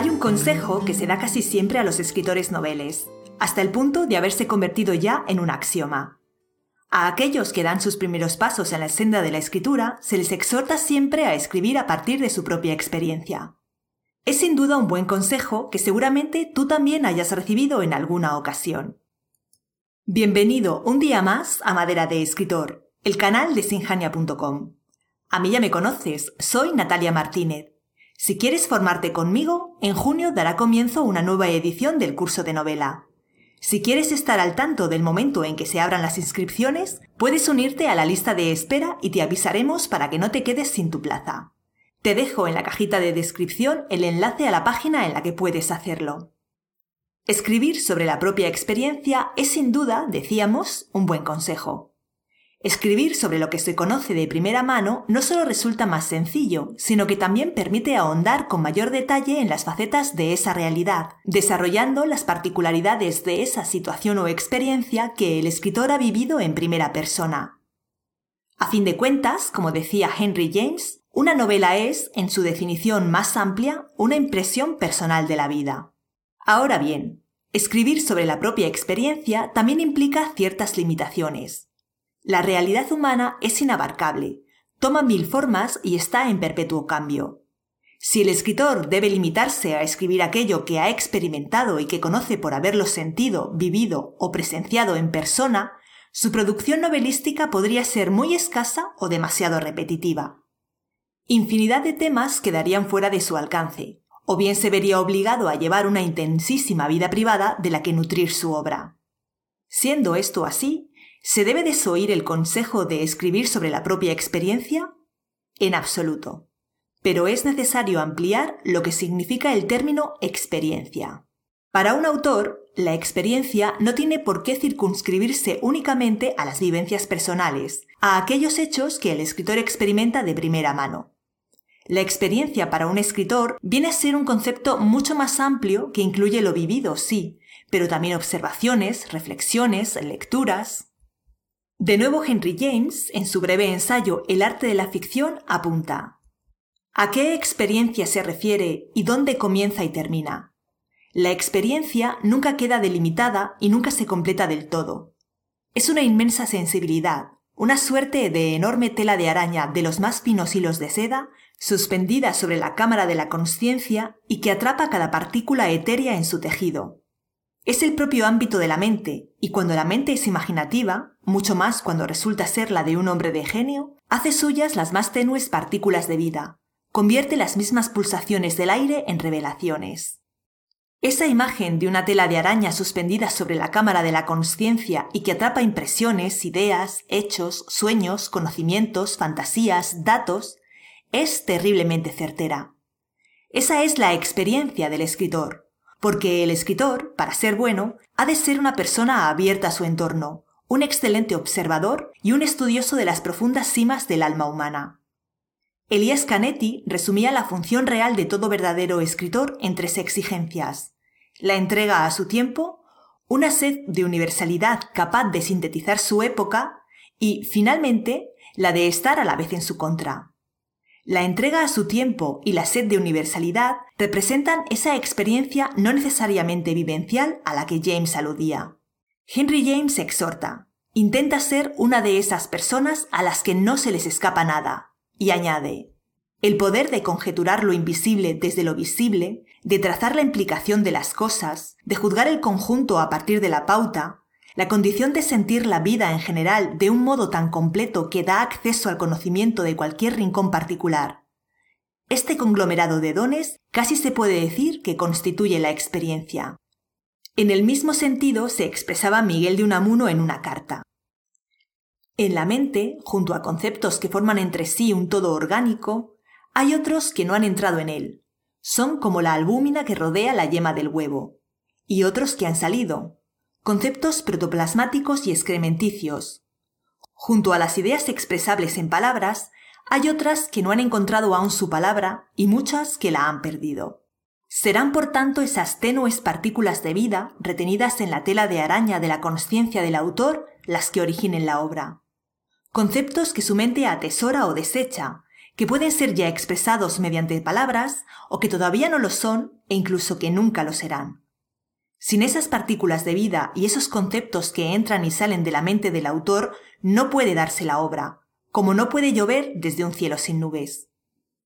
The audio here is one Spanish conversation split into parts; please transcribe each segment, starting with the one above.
Hay un consejo que se da casi siempre a los escritores noveles, hasta el punto de haberse convertido ya en un axioma. A aquellos que dan sus primeros pasos en la senda de la escritura se les exhorta siempre a escribir a partir de su propia experiencia. Es sin duda un buen consejo que seguramente tú también hayas recibido en alguna ocasión. Bienvenido un día más a Madera de Escritor, el canal de sinjania.com. A mí ya me conoces, soy Natalia Martínez. Si quieres formarte conmigo, en junio dará comienzo una nueva edición del curso de novela. Si quieres estar al tanto del momento en que se abran las inscripciones, puedes unirte a la lista de espera y te avisaremos para que no te quedes sin tu plaza. Te dejo en la cajita de descripción el enlace a la página en la que puedes hacerlo. Escribir sobre la propia experiencia es sin duda, decíamos, un buen consejo. Escribir sobre lo que se conoce de primera mano no solo resulta más sencillo, sino que también permite ahondar con mayor detalle en las facetas de esa realidad, desarrollando las particularidades de esa situación o experiencia que el escritor ha vivido en primera persona. A fin de cuentas, como decía Henry James, una novela es, en su definición más amplia, una impresión personal de la vida. Ahora bien, escribir sobre la propia experiencia también implica ciertas limitaciones. La realidad humana es inabarcable, toma mil formas y está en perpetuo cambio. Si el escritor debe limitarse a escribir aquello que ha experimentado y que conoce por haberlo sentido, vivido o presenciado en persona, su producción novelística podría ser muy escasa o demasiado repetitiva infinidad de temas quedarían fuera de su alcance, o bien se vería obligado a llevar una intensísima vida privada de la que nutrir su obra. Siendo esto así, ¿se debe desoír el consejo de escribir sobre la propia experiencia? En absoluto. Pero es necesario ampliar lo que significa el término experiencia. Para un autor, la experiencia no tiene por qué circunscribirse únicamente a las vivencias personales, a aquellos hechos que el escritor experimenta de primera mano. La experiencia para un escritor viene a ser un concepto mucho más amplio que incluye lo vivido, sí, pero también observaciones, reflexiones, lecturas. De nuevo Henry James, en su breve ensayo El arte de la ficción, apunta ¿A qué experiencia se refiere y dónde comienza y termina? La experiencia nunca queda delimitada y nunca se completa del todo. Es una inmensa sensibilidad, una suerte de enorme tela de araña de los más finos hilos de seda suspendida sobre la cámara de la conciencia y que atrapa cada partícula etérea en su tejido. Es el propio ámbito de la mente, y cuando la mente es imaginativa, mucho más cuando resulta ser la de un hombre de genio, hace suyas las más tenues partículas de vida, convierte las mismas pulsaciones del aire en revelaciones. Esa imagen de una tela de araña suspendida sobre la cámara de la conciencia y que atrapa impresiones, ideas, hechos, sueños, conocimientos, fantasías, datos, es terriblemente certera. Esa es la experiencia del escritor, porque el escritor, para ser bueno, ha de ser una persona abierta a su entorno, un excelente observador y un estudioso de las profundas cimas del alma humana. Elías Canetti resumía la función real de todo verdadero escritor en tres exigencias. La entrega a su tiempo, una sed de universalidad capaz de sintetizar su época y, finalmente, la de estar a la vez en su contra. La entrega a su tiempo y la sed de universalidad representan esa experiencia no necesariamente vivencial a la que James aludía. Henry James exhorta, intenta ser una de esas personas a las que no se les escapa nada, y añade, el poder de conjeturar lo invisible desde lo visible, de trazar la implicación de las cosas, de juzgar el conjunto a partir de la pauta, la condición de sentir la vida en general de un modo tan completo que da acceso al conocimiento de cualquier rincón particular. Este conglomerado de dones casi se puede decir que constituye la experiencia. En el mismo sentido se expresaba Miguel de Unamuno en una carta. En la mente, junto a conceptos que forman entre sí un todo orgánico, hay otros que no han entrado en él. Son como la albúmina que rodea la yema del huevo. Y otros que han salido, conceptos protoplasmáticos y excrementicios. Junto a las ideas expresables en palabras, hay otras que no han encontrado aún su palabra y muchas que la han perdido. Serán por tanto esas tenues partículas de vida retenidas en la tela de araña de la conciencia del autor las que originen la obra. Conceptos que su mente atesora o desecha, que pueden ser ya expresados mediante palabras o que todavía no lo son e incluso que nunca lo serán. Sin esas partículas de vida y esos conceptos que entran y salen de la mente del autor, no puede darse la obra, como no puede llover desde un cielo sin nubes.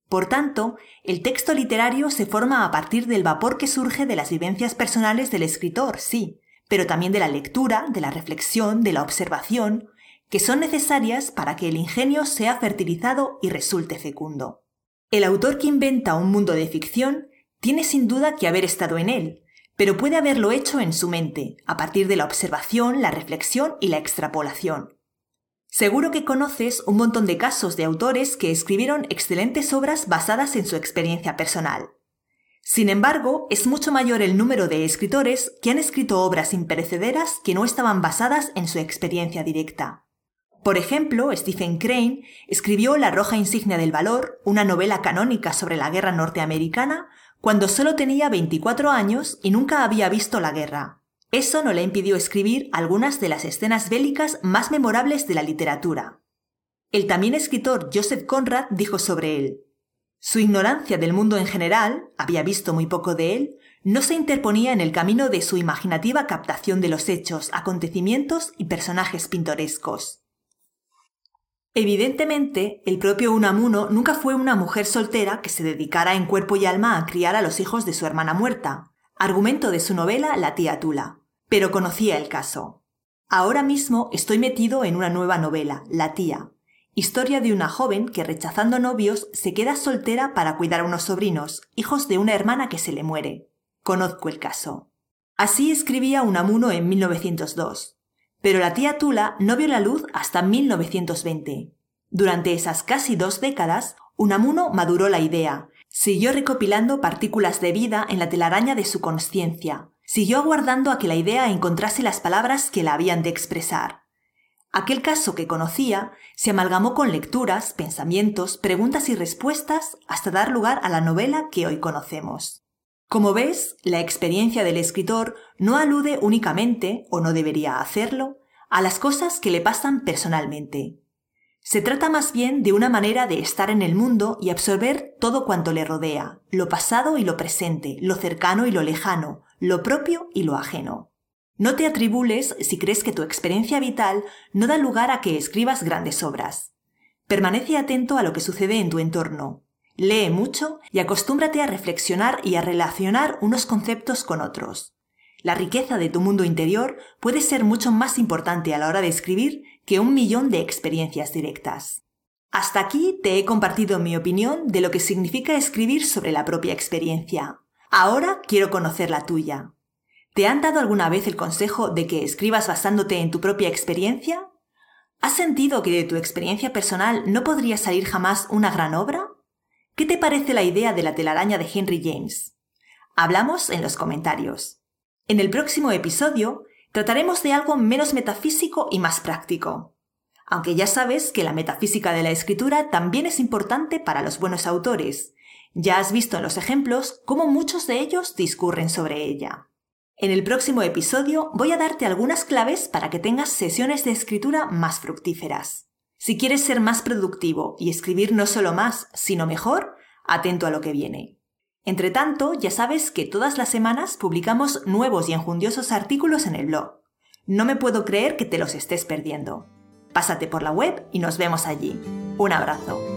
Por tanto, el texto literario se forma a partir del vapor que surge de las vivencias personales del escritor, sí, pero también de la lectura, de la reflexión, de la observación, que son necesarias para que el ingenio sea fertilizado y resulte fecundo. El autor que inventa un mundo de ficción tiene sin duda que haber estado en él, pero puede haberlo hecho en su mente, a partir de la observación, la reflexión y la extrapolación. Seguro que conoces un montón de casos de autores que escribieron excelentes obras basadas en su experiencia personal. Sin embargo, es mucho mayor el número de escritores que han escrito obras imperecederas que no estaban basadas en su experiencia directa. Por ejemplo, Stephen Crane escribió La Roja Insignia del Valor, una novela canónica sobre la guerra norteamericana, cuando solo tenía 24 años y nunca había visto la guerra. Eso no le impidió escribir algunas de las escenas bélicas más memorables de la literatura. El también escritor Joseph Conrad dijo sobre él, su ignorancia del mundo en general, había visto muy poco de él, no se interponía en el camino de su imaginativa captación de los hechos, acontecimientos y personajes pintorescos. Evidentemente, el propio Unamuno nunca fue una mujer soltera que se dedicara en cuerpo y alma a criar a los hijos de su hermana muerta, argumento de su novela La tía Tula, pero conocía el caso. Ahora mismo estoy metido en una nueva novela, La tía, historia de una joven que rechazando novios se queda soltera para cuidar a unos sobrinos, hijos de una hermana que se le muere. Conozco el caso. Así escribía Unamuno en 1902 pero la tía Tula no vio la luz hasta 1920. Durante esas casi dos décadas, Unamuno maduró la idea, siguió recopilando partículas de vida en la telaraña de su conciencia, siguió aguardando a que la idea encontrase las palabras que la habían de expresar. Aquel caso que conocía se amalgamó con lecturas, pensamientos, preguntas y respuestas hasta dar lugar a la novela que hoy conocemos. Como ves, la experiencia del escritor no alude únicamente, o no debería hacerlo, a las cosas que le pasan personalmente. Se trata más bien de una manera de estar en el mundo y absorber todo cuanto le rodea, lo pasado y lo presente, lo cercano y lo lejano, lo propio y lo ajeno. No te atribules si crees que tu experiencia vital no da lugar a que escribas grandes obras. Permanece atento a lo que sucede en tu entorno, Lee mucho y acostúmbrate a reflexionar y a relacionar unos conceptos con otros. La riqueza de tu mundo interior puede ser mucho más importante a la hora de escribir que un millón de experiencias directas. Hasta aquí te he compartido mi opinión de lo que significa escribir sobre la propia experiencia. Ahora quiero conocer la tuya. ¿Te han dado alguna vez el consejo de que escribas basándote en tu propia experiencia? ¿Has sentido que de tu experiencia personal no podría salir jamás una gran obra? ¿Qué te parece la idea de la telaraña de Henry James? Hablamos en los comentarios. En el próximo episodio trataremos de algo menos metafísico y más práctico. Aunque ya sabes que la metafísica de la escritura también es importante para los buenos autores. Ya has visto en los ejemplos cómo muchos de ellos discurren sobre ella. En el próximo episodio voy a darte algunas claves para que tengas sesiones de escritura más fructíferas. Si quieres ser más productivo y escribir no solo más, sino mejor, atento a lo que viene. Entre tanto, ya sabes que todas las semanas publicamos nuevos y enjundiosos artículos en el blog. No me puedo creer que te los estés perdiendo. Pásate por la web y nos vemos allí. Un abrazo.